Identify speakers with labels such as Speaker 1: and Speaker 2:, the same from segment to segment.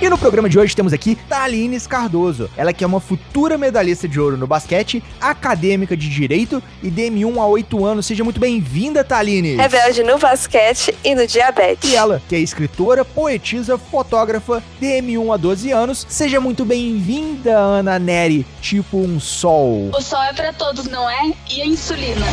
Speaker 1: E no programa de hoje temos aqui Thalines Cardoso. Ela que é uma futura medalhista de ouro no basquete, acadêmica de direito e DM1 há 8 anos. Seja muito bem-vinda, Thalines.
Speaker 2: Rebelde no basquete e no diabetes.
Speaker 1: E ela, que é escritora, poetisa, fotógrafa, DM1 há 12 anos. Seja muito bem-vinda, Ana Neri, tipo um sol.
Speaker 3: O sol é para todos, não é? E a insulina?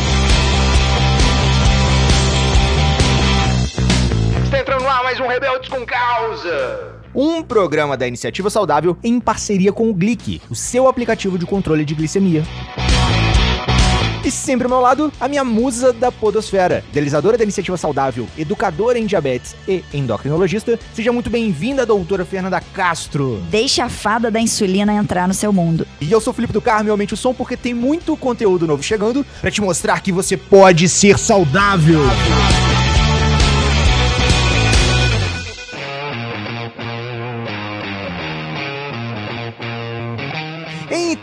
Speaker 1: Está entrando lá mais um Rebeldes com Causa um programa da Iniciativa Saudável em parceria com o Glic, o seu aplicativo de controle de glicemia. E sempre ao meu lado, a minha musa da podosfera, idealizadora da iniciativa saudável, educadora em diabetes e endocrinologista. Seja muito bem-vinda, doutora Fernanda Castro.
Speaker 4: Deixe a fada da insulina entrar no seu mundo.
Speaker 1: E eu sou o Felipe do Carmo, aumente o som porque tem muito conteúdo novo chegando para te mostrar que você pode ser saudável.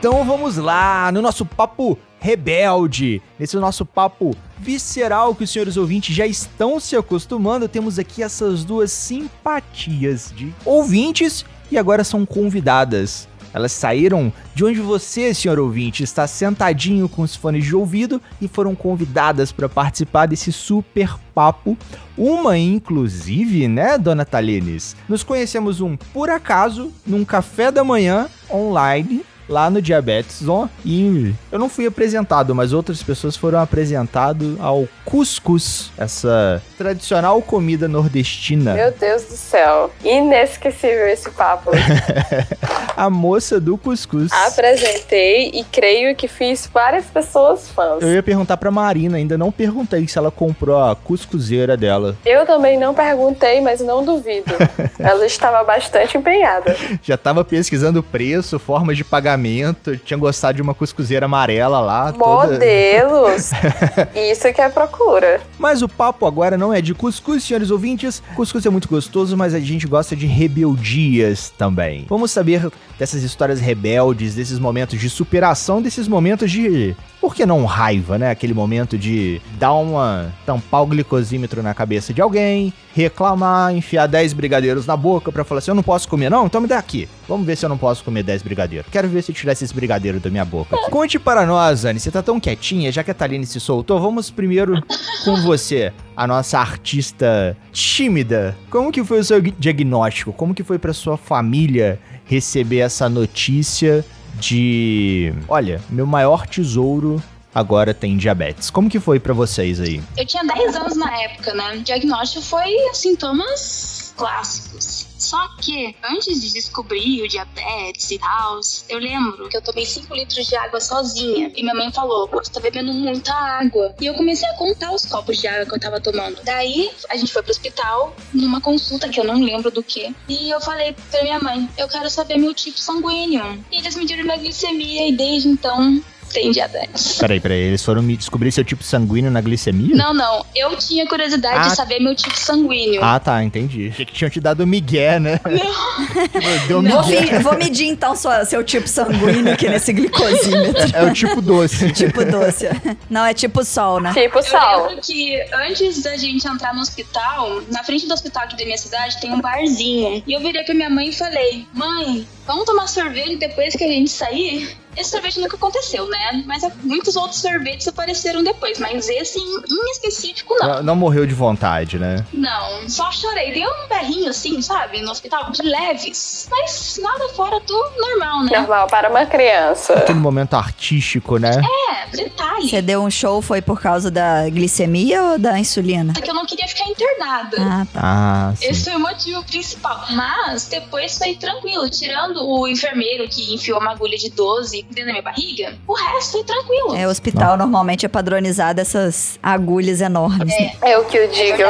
Speaker 1: Então vamos lá, no nosso papo rebelde, nesse nosso papo visceral que os senhores ouvintes já estão se acostumando, temos aqui essas duas simpatias de ouvintes e agora são convidadas. Elas saíram de onde você, senhor ouvinte, está sentadinho com os fones de ouvido e foram convidadas para participar desse super papo. Uma, inclusive, né, dona Talines? Nos conhecemos um por acaso num café da manhã online lá no Diabetes On e eu não fui apresentado, mas outras pessoas foram apresentadas ao cuscuz, essa tradicional comida nordestina.
Speaker 2: Meu Deus do céu, inesquecível esse papo.
Speaker 1: a moça do cuscuz.
Speaker 2: Apresentei e creio que fiz várias pessoas fãs.
Speaker 1: Eu ia perguntar pra Marina, ainda não perguntei se ela comprou a cuscuzeira dela.
Speaker 2: Eu também não perguntei, mas não duvido. ela estava bastante empenhada.
Speaker 1: Já estava pesquisando preço, formas de pagamento tinha gostado de uma cuscuzeira amarela lá.
Speaker 2: Modelos! Toda... Isso que é procura.
Speaker 1: Mas o papo agora não é de cuscuz, senhores ouvintes. Cuscuz é muito gostoso, mas a gente gosta de rebeldias também. Vamos saber dessas histórias rebeldes, desses momentos de superação, desses momentos de por que não raiva, né? Aquele momento de dar uma. tampar o glicosímetro na cabeça de alguém, reclamar, enfiar 10 brigadeiros na boca pra falar assim: eu não posso comer, não? Então me dá aqui. Vamos ver se eu não posso comer 10 brigadeiros. Quero ver se tirar esses brigadeiros da minha boca. Aqui. Conte para nós, Anne, você tá tão quietinha, já que a Taline se soltou, vamos primeiro com você, a nossa artista tímida. Como que foi o seu diagnóstico? Como que foi pra sua família receber essa notícia? De, olha, meu maior tesouro agora tem diabetes. Como que foi para vocês aí?
Speaker 3: Eu tinha 10 anos na época, né? O diagnóstico foi sintomas clássicos só que, antes de descobrir o diabetes e tal, eu lembro que eu tomei 5 litros de água sozinha. E minha mãe falou: você tá bebendo muita água. E eu comecei a contar os copos de água que eu tava tomando. Daí, a gente foi pro hospital, numa consulta que eu não lembro do que. E eu falei pra minha mãe: Eu quero saber meu tipo sanguíneo. E eles mediram minha glicemia e desde então tem diabetes.
Speaker 1: Peraí, peraí, eles foram me descobrir seu tipo sanguíneo na glicemia?
Speaker 3: Não, não. Eu tinha curiosidade ah. de saber meu tipo sanguíneo.
Speaker 1: Ah, tá, entendi. Achei que tinham te dado migué, né?
Speaker 3: Não.
Speaker 4: Deu não. Migué. Vou, vou, medir então sua, seu tipo sanguíneo aqui nesse glicosímetro.
Speaker 1: É o tipo doce.
Speaker 4: tipo doce. Não, é tipo sol, né?
Speaker 2: Tipo sol.
Speaker 3: Eu lembro que antes da gente entrar no hospital, na frente do hospital aqui da minha cidade, tem um barzinho. E eu virei pra minha mãe e falei, mãe, vamos tomar sorvete depois que a gente sair? Esse sorvete nunca aconteceu, né? Mas muitos outros sorvetes apareceram depois, mas esse em, em específico não.
Speaker 1: não. não. morreu de vontade, né?
Speaker 3: Não, só chorei. Dei um berrinho assim, sabe? No hospital, de leves. Mas nada fora do normal, né?
Speaker 2: Normal para uma criança.
Speaker 1: Aquele momento artístico, né?
Speaker 3: É, detalhe.
Speaker 4: Você deu um show, foi por causa da glicemia ou da insulina?
Speaker 3: É que eu não queria ficar internada.
Speaker 4: Ah,
Speaker 1: tá. Ah,
Speaker 3: Esse foi o motivo principal. Mas depois foi tranquilo. Tirando o enfermeiro que enfiou uma agulha de 12 dentro da minha barriga, o resto foi tranquilo.
Speaker 4: É, o hospital Não. normalmente é padronizado essas agulhas enormes.
Speaker 2: É, né? é o que eu digo.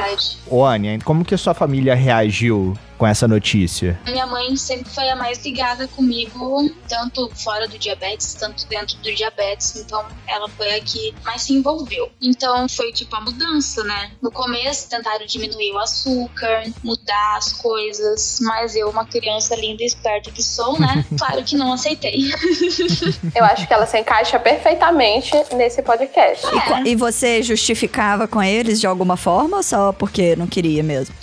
Speaker 1: Ô, Ania, como que a sua família reagiu com essa notícia?
Speaker 3: Minha mãe sempre foi a mais ligada comigo, tanto fora do diabetes, tanto dentro do diabetes. Então, ela foi a que mais se envolveu. Então, foi tipo a mudança, né? No começo, tentaram diminuir o açúcar, mudar as coisas, mas eu, uma criança linda e esperta que sou, né? Claro que não aceitei.
Speaker 2: Eu acho que ela se encaixa perfeitamente nesse podcast.
Speaker 4: E, co- e você justificava com eles de alguma forma ou só porque não queria mesmo?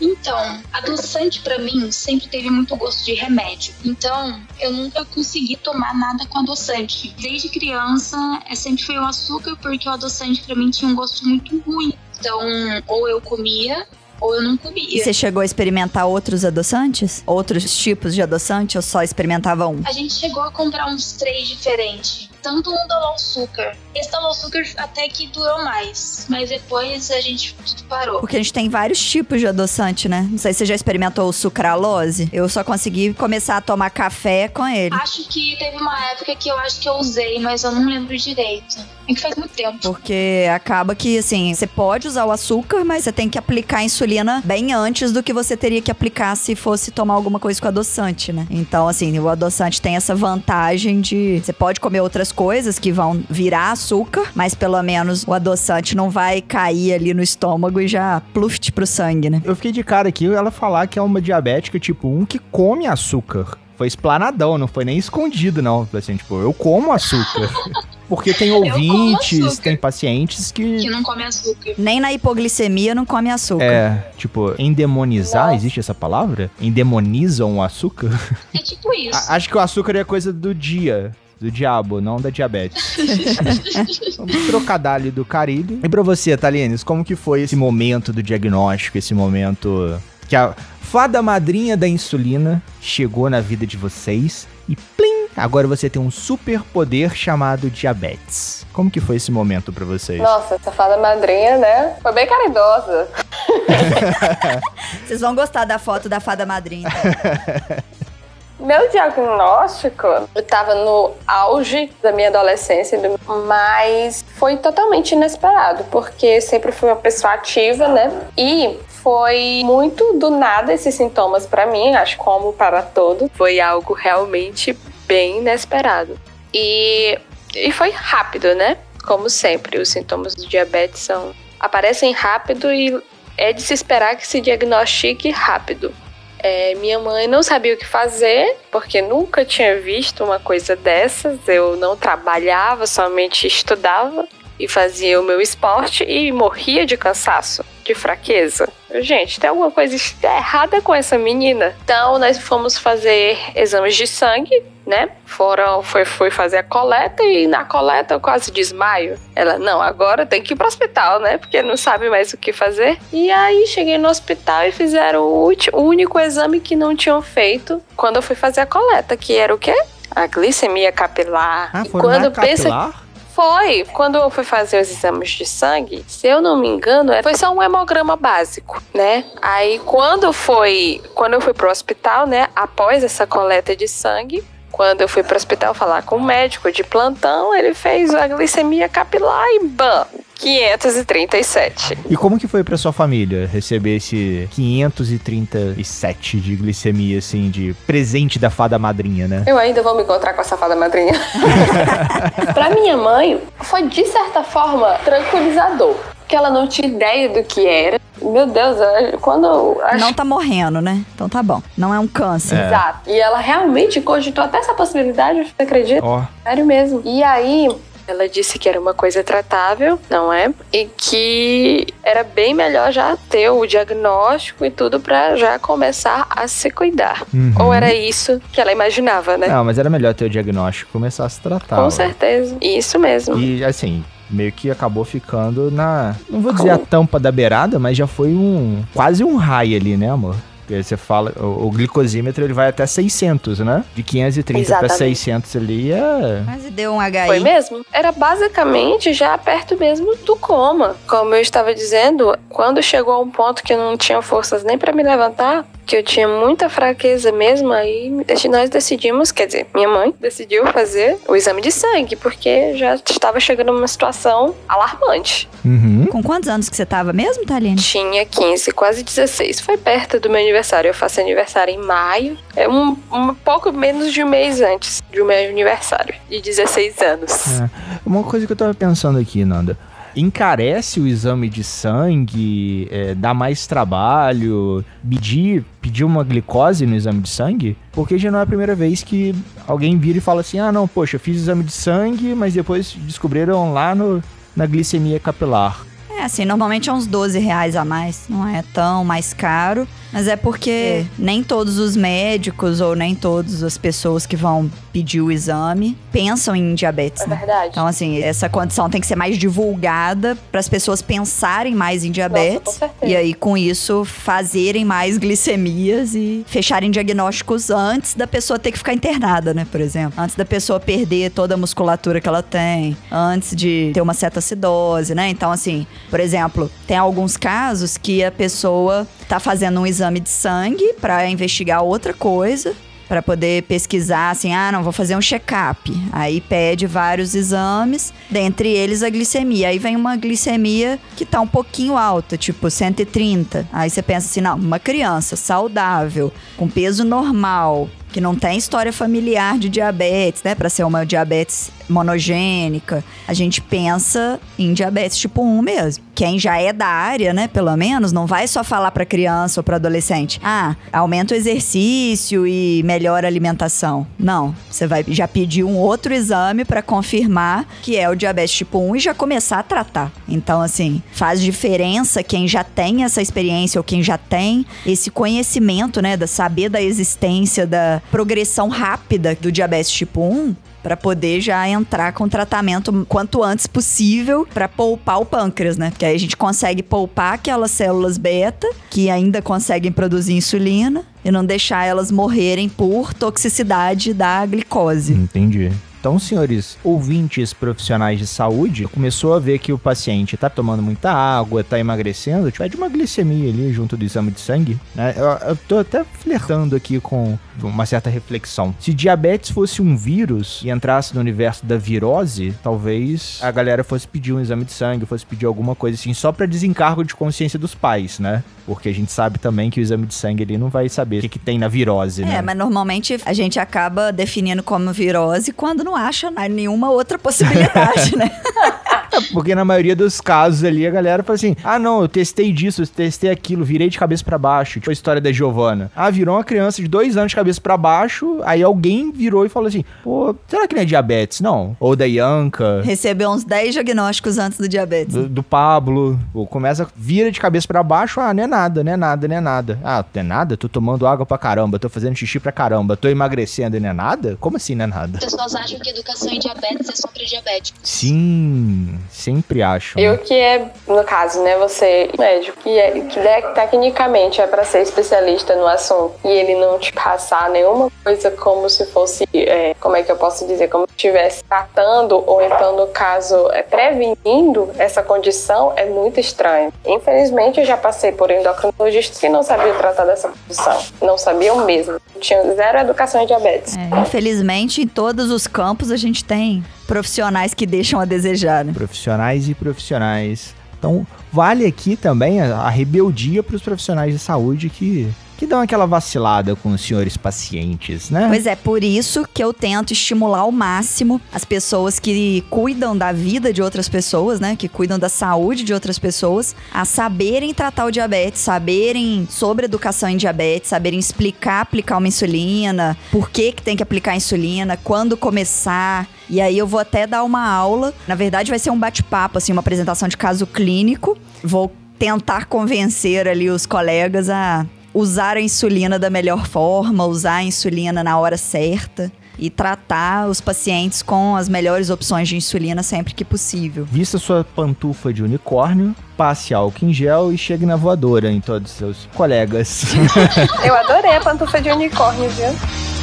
Speaker 3: Então, adoçante pra mim sempre teve muito gosto de remédio. Então, eu nunca consegui tomar nada com adoçante. Desde criança, é, sempre foi o açúcar, porque o adoçante pra mim tinha um gosto muito ruim. Então, ou eu comia, ou eu não
Speaker 4: E
Speaker 3: comia.
Speaker 4: você chegou a experimentar outros adoçantes? Outros tipos de adoçante ou só experimentava um?
Speaker 3: A gente chegou a comprar uns três diferentes. Tanto um da açúcar. Esse da açúcar até que durou mais. Mas depois a gente tudo parou.
Speaker 4: Porque a gente tem vários tipos de adoçante, né? Não sei se você já experimentou o sucralose. Eu só consegui começar a tomar café com ele.
Speaker 3: Acho que teve uma época que eu acho que eu usei, mas eu não lembro direito. É que faz muito tempo.
Speaker 4: Porque acaba que, assim, você pode usar o açúcar, mas você tem que aplicar a insulina bem antes do que você teria que aplicar se fosse tomar alguma coisa com adoçante, né? Então, assim, o adoçante tem essa vantagem de. Você pode comer outras coisas que vão virar açúcar, mas pelo menos o adoçante não vai cair ali no estômago e já pluft pro sangue, né?
Speaker 1: Eu fiquei de cara aqui ela falar que é uma diabética tipo 1 que come açúcar. Foi explanadão, não foi nem escondido, não. Foi assim, tipo, eu como açúcar. Porque tem ouvintes,
Speaker 3: açúcar.
Speaker 1: tem pacientes
Speaker 3: Que
Speaker 1: que.
Speaker 3: não come açúcar.
Speaker 4: Nem na hipoglicemia não come açúcar.
Speaker 1: É, tipo, endemonizar,
Speaker 2: Nossa.
Speaker 1: existe essa palavra? Endemonizam o açúcar?
Speaker 3: É tipo isso.
Speaker 1: A- Acho que o açúcar é coisa do dia, do diabo, não da diabetes. um trocadalho do carilho. E pra você, Thalienes, como que foi esse momento do diagnóstico, esse momento que a fada madrinha da insulina chegou na vida de vocês e plim, agora você tem um super poder chamado diabetes. Como que foi esse momento pra vocês?
Speaker 2: Nossa, essa fada madrinha, né? Foi bem caridosa.
Speaker 4: Vocês vão gostar da foto da fada madrinha.
Speaker 2: Meu diagnóstico, eu tava no auge da minha adolescência, do- mas foi totalmente inesperado, porque sempre fui uma pessoa ativa, né? E foi muito do nada esses sintomas pra mim, acho como para todo. Foi algo realmente bem inesperado. E, e foi rápido, né? Como sempre, os sintomas do diabetes são aparecem rápido e é de se esperar que se diagnostique rápido. É, minha mãe não sabia o que fazer, porque nunca tinha visto uma coisa dessas. Eu não trabalhava, somente estudava e fazia o meu esporte e morria de cansaço, de fraqueza. Gente, tem alguma coisa errada com essa menina. Então, nós fomos fazer exames de sangue, né? Foram, foi, foi fazer a coleta e na coleta eu quase desmaio. Ela, não, agora tem que ir pro hospital, né? Porque não sabe mais o que fazer. E aí cheguei no hospital e fizeram o, ulti- o único exame que não tinham feito quando eu fui fazer a coleta, que era o quê? A glicemia capilar.
Speaker 1: Ah,
Speaker 2: E
Speaker 1: foram
Speaker 2: quando
Speaker 1: na
Speaker 2: pensa
Speaker 1: capilar?
Speaker 2: Foi. Quando eu fui fazer os exames de sangue, se eu não me engano, foi só um hemograma básico, né? Aí quando foi, quando eu fui pro hospital, né, após essa coleta de sangue, quando eu fui pro hospital falar com o médico de plantão, ele fez a glicemia capilar e bam, 537.
Speaker 1: E como que foi pra sua família receber esse 537 de glicemia, assim, de presente da fada madrinha, né?
Speaker 2: Eu ainda vou me encontrar com essa fada madrinha. pra minha mãe, foi de certa forma tranquilizador. Porque ela não tinha ideia do que era. Meu Deus, eu- quando eu acho
Speaker 4: Não tá morrendo, né? Então tá bom. Não é um câncer.
Speaker 1: É.
Speaker 2: Exato. E ela realmente cogitou até essa possibilidade, você acredita?
Speaker 1: Ó,
Speaker 2: Sério mesmo. E aí, ela disse que era uma coisa tratável, não é? E que era bem melhor já ter o diagnóstico e tudo pra já começar a se cuidar.
Speaker 1: Uhum.
Speaker 2: Ou era isso que ela imaginava, né?
Speaker 1: Não, mas era melhor ter o diagnóstico e começar a se tratar.
Speaker 2: Com
Speaker 1: ó.
Speaker 2: certeza. Isso mesmo.
Speaker 1: E assim, meio que acabou ficando na. Não vou dizer a tampa da beirada, mas já foi um. Quase um raio ali, né, amor? Porque você fala, o, o glicosímetro ele vai até 600, né? De 530 para
Speaker 2: Exatamente.
Speaker 1: 600 ali é.
Speaker 4: Quase deu um HI.
Speaker 2: Foi mesmo? Era basicamente já perto mesmo do coma. Como eu estava dizendo, quando chegou a um ponto que eu não tinha forças nem para me levantar, que eu tinha muita fraqueza mesmo, aí nós decidimos, quer dizer, minha mãe decidiu fazer o exame de sangue, porque já estava chegando numa situação alarmante.
Speaker 1: Uhum.
Speaker 4: Com quantos anos que você tava mesmo, Thaline?
Speaker 2: Tinha 15, quase 16. Foi perto do meu aniversário. Eu faço aniversário em maio. É um, um pouco menos de um mês antes do meu aniversário, de 16 anos.
Speaker 1: É. Uma coisa que eu tava pensando aqui, Nanda. Encarece o exame de sangue, é, dá mais trabalho, pedir, pedir uma glicose no exame de sangue? Porque já não é a primeira vez que alguém vira e fala assim: ah, não, poxa, eu fiz exame de sangue, mas depois descobriram lá no, na glicemia capilar.
Speaker 4: É, assim, normalmente é uns 12 reais a mais. Não é tão mais caro. Mas é porque nem todos os médicos ou nem todas as pessoas que vão pedir o exame pensam em diabetes.
Speaker 2: É
Speaker 4: né?
Speaker 2: verdade.
Speaker 4: Então, assim, essa condição tem que ser mais divulgada para as pessoas pensarem mais em diabetes.
Speaker 2: com certeza.
Speaker 4: e aí, com isso, fazerem mais glicemias e fecharem diagnósticos antes da pessoa ter que ficar internada, né? Por exemplo. Antes da pessoa perder toda a musculatura que ela tem. Antes de ter uma cetoacidose, né? Então, assim, por exemplo, tem alguns casos que a pessoa tá fazendo um exame de sangue para investigar outra coisa para poder pesquisar assim, ah, não, vou fazer um check-up. Aí pede vários exames, dentre eles a glicemia. Aí vem uma glicemia que tá um pouquinho alta, tipo 130. Aí você pensa assim, não, uma criança saudável, com peso normal, que não tem história familiar de diabetes, né, para ser uma diabetes monogênica, a gente pensa em diabetes tipo 1 mesmo. Quem já é da área, né, pelo menos, não vai só falar para criança ou para adolescente: "Ah, aumenta o exercício e melhora a alimentação". Não, você vai já pedir um outro exame para confirmar que é o diabetes tipo 1 e já começar a tratar. Então, assim, faz diferença quem já tem essa experiência ou quem já tem esse conhecimento, né, da saber da existência da progressão rápida do diabetes tipo 1 para poder já entrar com tratamento quanto antes possível para poupar o pâncreas, né? Porque aí a gente consegue poupar aquelas células beta que ainda conseguem produzir insulina e não deixar elas morrerem por toxicidade da glicose.
Speaker 1: Entendi. Então, senhores ouvintes profissionais de saúde, começou a ver que o paciente tá tomando muita água, tá emagrecendo, tiver de uma glicemia ali junto do exame de sangue, né? Eu, eu tô até flertando aqui com uma certa reflexão. Se diabetes fosse um vírus e entrasse no universo da virose, talvez a galera fosse pedir um exame de sangue, fosse pedir alguma coisa assim, só para desencargo de consciência dos pais, né? Porque a gente sabe também que o exame de sangue ele não vai saber o que, que tem na virose, né?
Speaker 4: É, mas normalmente a gente acaba definindo como virose quando não acha nenhuma outra possibilidade, né?
Speaker 1: Porque na maioria dos casos ali a galera fala assim: ah, não, eu testei disso, eu testei aquilo, virei de cabeça para baixo. Tipo a história da Giovana. Ah, virou uma criança de dois anos de cabeça para baixo, aí alguém virou e falou assim: pô, será que não é diabetes? Não. Ou da Yanka.
Speaker 4: Recebeu uns 10 diagnósticos antes do diabetes.
Speaker 1: Do, do Pablo, ou começa, vira de cabeça para baixo, ah, não é nada, não é nada, não é nada. Ah, não é nada? Tô tomando água pra caramba, tô fazendo xixi pra caramba, tô emagrecendo e não é nada? Como assim não é nada?
Speaker 3: As pessoas acham que educação em diabetes é só pra diabéticos.
Speaker 1: Sim, sempre acho.
Speaker 2: Eu que é, no caso, né, você médico, que, é, que né, tecnicamente é para ser especialista no assunto e ele não te passar nenhuma coisa como se fosse, é, como é que eu posso dizer, como se estivesse tratando ou então, no caso, é, prevenindo essa condição, é muito estranho. Infelizmente, eu já passei por endocrinologistas que não sabiam tratar dessa condição. Não sabiam mesmo. Tinham zero educação em diabetes.
Speaker 4: É, infelizmente, em todos os campos a gente tem profissionais que deixam a desejar, né?
Speaker 1: Profissionais e profissionais. Então, vale aqui também a, a rebeldia para os profissionais de saúde que que dão aquela vacilada com os senhores pacientes, né?
Speaker 4: Pois é, por isso que eu tento estimular ao máximo as pessoas que cuidam da vida de outras pessoas, né? Que cuidam da saúde de outras pessoas, a saberem tratar o diabetes, saberem sobre educação em diabetes, saberem explicar aplicar uma insulina, por que, que tem que aplicar insulina, quando começar. E aí eu vou até dar uma aula. Na verdade, vai ser um bate-papo, assim, uma apresentação de caso clínico. Vou tentar convencer ali os colegas a usar a insulina da melhor forma, usar a insulina na hora certa e tratar os pacientes com as melhores opções de insulina sempre que possível.
Speaker 1: Vista sua pantufa de unicórnio, passe álcool em gel e chegue na voadora em todos os seus colegas.
Speaker 2: Eu adorei a pantufa de unicórnio, viu?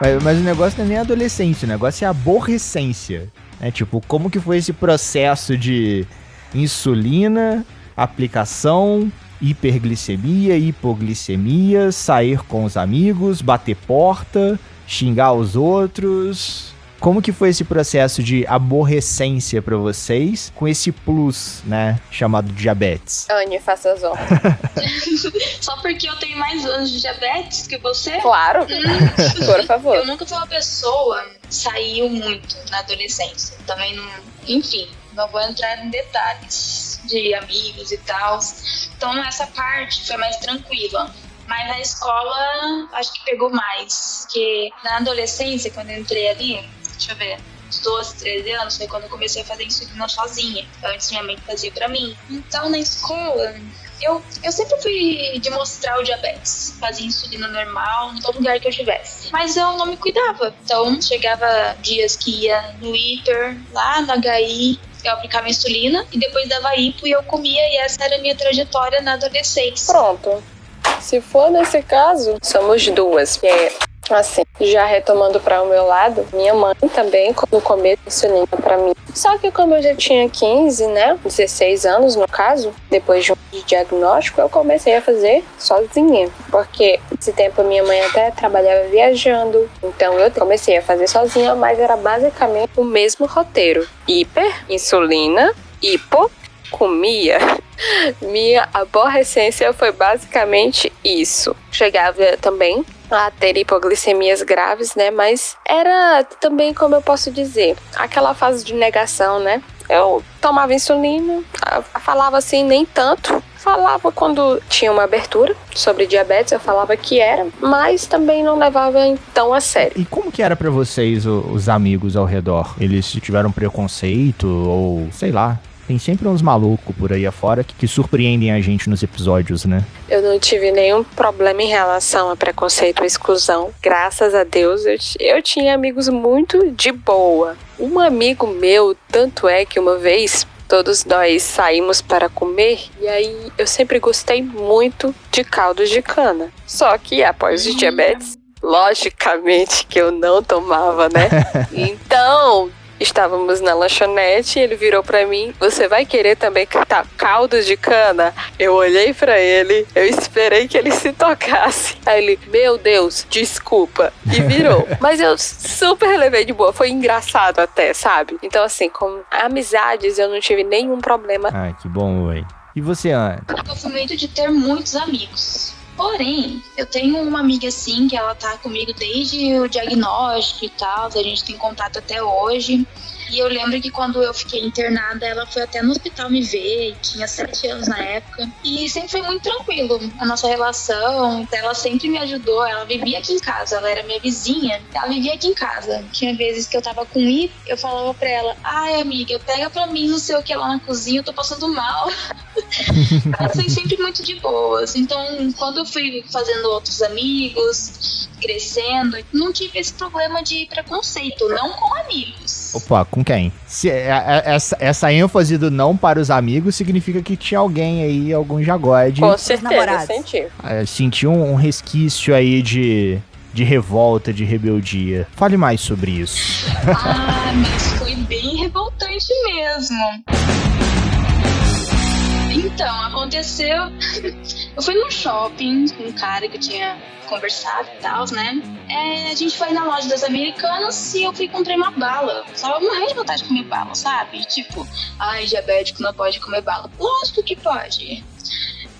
Speaker 1: Mas, mas o negócio não é nem adolescência, o negócio é aborrecência. É tipo, como que foi esse processo de insulina, aplicação, hiperglicemia, hipoglicemia, sair com os amigos, bater porta, xingar os outros. Como que foi esse processo de aborrecência para vocês com esse plus, né, chamado diabetes?
Speaker 2: Anne, faça as honras.
Speaker 3: Só porque eu tenho mais anos de diabetes que você?
Speaker 2: Claro. Por favor.
Speaker 3: Eu nunca fui uma pessoa que saiu muito na adolescência. Também não. Enfim, não vou entrar em detalhes de amigos e tal. Então essa parte foi mais tranquila. Mas na escola, acho que pegou mais. Porque na adolescência, quando eu entrei ali, deixa eu ver, uns 12, 13 anos, foi quando eu comecei a fazer insulina sozinha. Antes minha mãe fazia pra mim. Então na escola, eu, eu sempre fui de mostrar o diabetes. Fazia insulina normal em todo lugar que eu estivesse. Mas eu não me cuidava. Então chegava dias que ia no hiper, lá na HI, eu aplicava insulina e depois dava hipo e eu comia e essa era a minha trajetória na adolescência.
Speaker 2: Pronto. Se for nesse caso, somos duas. É assim, já retomando para o meu lado, minha mãe também, no começo, insulina para mim. Só que como eu já tinha 15, né, 16 anos no caso, depois de um diagnóstico, eu comecei a fazer sozinha. Porque esse tempo minha mãe até trabalhava viajando, então eu comecei a fazer sozinha, mas era basicamente o mesmo roteiro: hiper, insulina, hipo, comia. Minha aborrecência foi basicamente isso. Chegava também a ter hipoglicemias graves, né? Mas era também, como eu posso dizer, aquela fase de negação, né? Eu tomava insulina, falava assim, nem tanto. Falava quando tinha uma abertura sobre diabetes, eu falava que era, mas também não levava tão a sério.
Speaker 1: E como que era para vocês os amigos ao redor? Eles tiveram preconceito ou sei lá? Tem sempre uns malucos por aí afora que, que, surpreendem a gente nos episódios, né?
Speaker 2: Eu não tive nenhum problema em relação a preconceito ou exclusão. Graças a Deus, eu, eu tinha amigos muito de boa. Um amigo meu, tanto é que uma vez todos nós saímos para comer e aí eu sempre gostei muito de caldos de cana. Só que após o diabetes, logicamente que eu não tomava, né? Então, Estávamos na lanchonete e ele virou para mim: Você vai querer também tá, caldos de cana? Eu olhei para ele, eu esperei que ele se tocasse. Aí ele: Meu Deus, desculpa. E virou. Mas eu super levei de boa. Foi engraçado até, sabe? Então, assim, com amizades eu não tive nenhum problema.
Speaker 1: Ai, que bom, ué. E você, Ana?
Speaker 3: Eu fui muito de ter muitos amigos. Porém, eu tenho uma amiga assim que ela tá comigo desde o diagnóstico e tal, a gente tem contato até hoje. E eu lembro que quando eu fiquei internada, ela foi até no hospital me ver, tinha sete anos na época. E sempre foi muito tranquilo a nossa relação. Ela sempre me ajudou, ela vivia aqui em casa, ela era minha vizinha, ela vivia aqui em casa. Tinha vezes que eu tava com I, eu falava pra ela: ai, amiga, pega pra mim não sei o que lá na cozinha, eu tô passando mal. ela foi sempre muito de boas. Então, quando eu fui fazendo outros amigos, crescendo, não tive esse problema de preconceito, não com amigos.
Speaker 1: Opa, com quem? Se, é, é, essa, essa ênfase do não para os amigos significa que tinha alguém aí, algum jagode.
Speaker 2: Com certeza, senti.
Speaker 1: É, senti um, um resquício aí de, de revolta, de rebeldia. Fale mais sobre isso.
Speaker 3: Ah, mas foi bem revoltante mesmo. Aconteceu. Eu fui no shopping com um cara que eu tinha conversado e tal, né? É, a gente foi na loja das americanas e eu fui comprei uma bala. Tava morrendo de vontade de comer bala, sabe? Tipo, ai, diabético não pode comer bala. Lógico que pode.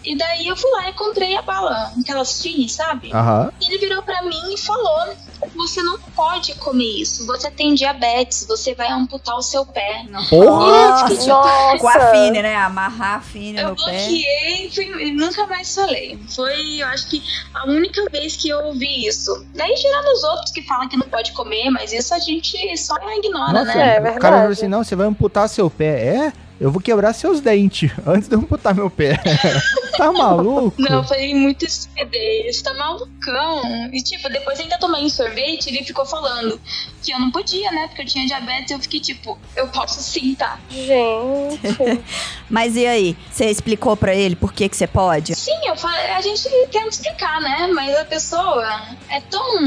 Speaker 3: E daí eu fui lá e comprei a bala, aquelas finas, sabe?
Speaker 1: Aham.
Speaker 3: E ele virou pra mim e falou: Você não pode comer isso, você tem diabetes, você vai amputar o seu pé.
Speaker 1: Porra!
Speaker 3: fiquei, tipo,
Speaker 2: Nossa.
Speaker 4: Com a fine, né? Amarrar a fine
Speaker 3: Eu
Speaker 4: no pé.
Speaker 3: bloqueei fui, e nunca mais falei. Foi, eu acho que, a única vez que eu ouvi isso. Daí, tirando os outros que falam que não pode comer, mas isso a gente só ignora,
Speaker 1: Nossa,
Speaker 3: né?
Speaker 2: É
Speaker 1: o cara
Speaker 2: verdade.
Speaker 1: falou assim: não, você vai amputar seu pé. É? Eu vou quebrar seus dentes antes de eu amputar meu pé. tá maluco?
Speaker 3: Não, foi muito estupidez, você tá malucão. E tipo, depois ainda tomei um sorvete e ele ficou falando que eu não podia, né? Porque eu tinha diabetes e eu fiquei tipo, eu posso sim, tá?
Speaker 2: Gente.
Speaker 4: Mas e aí? Você explicou pra ele por que que você pode?
Speaker 3: Sim, eu falei, a gente tenta explicar, né? Mas a pessoa é tão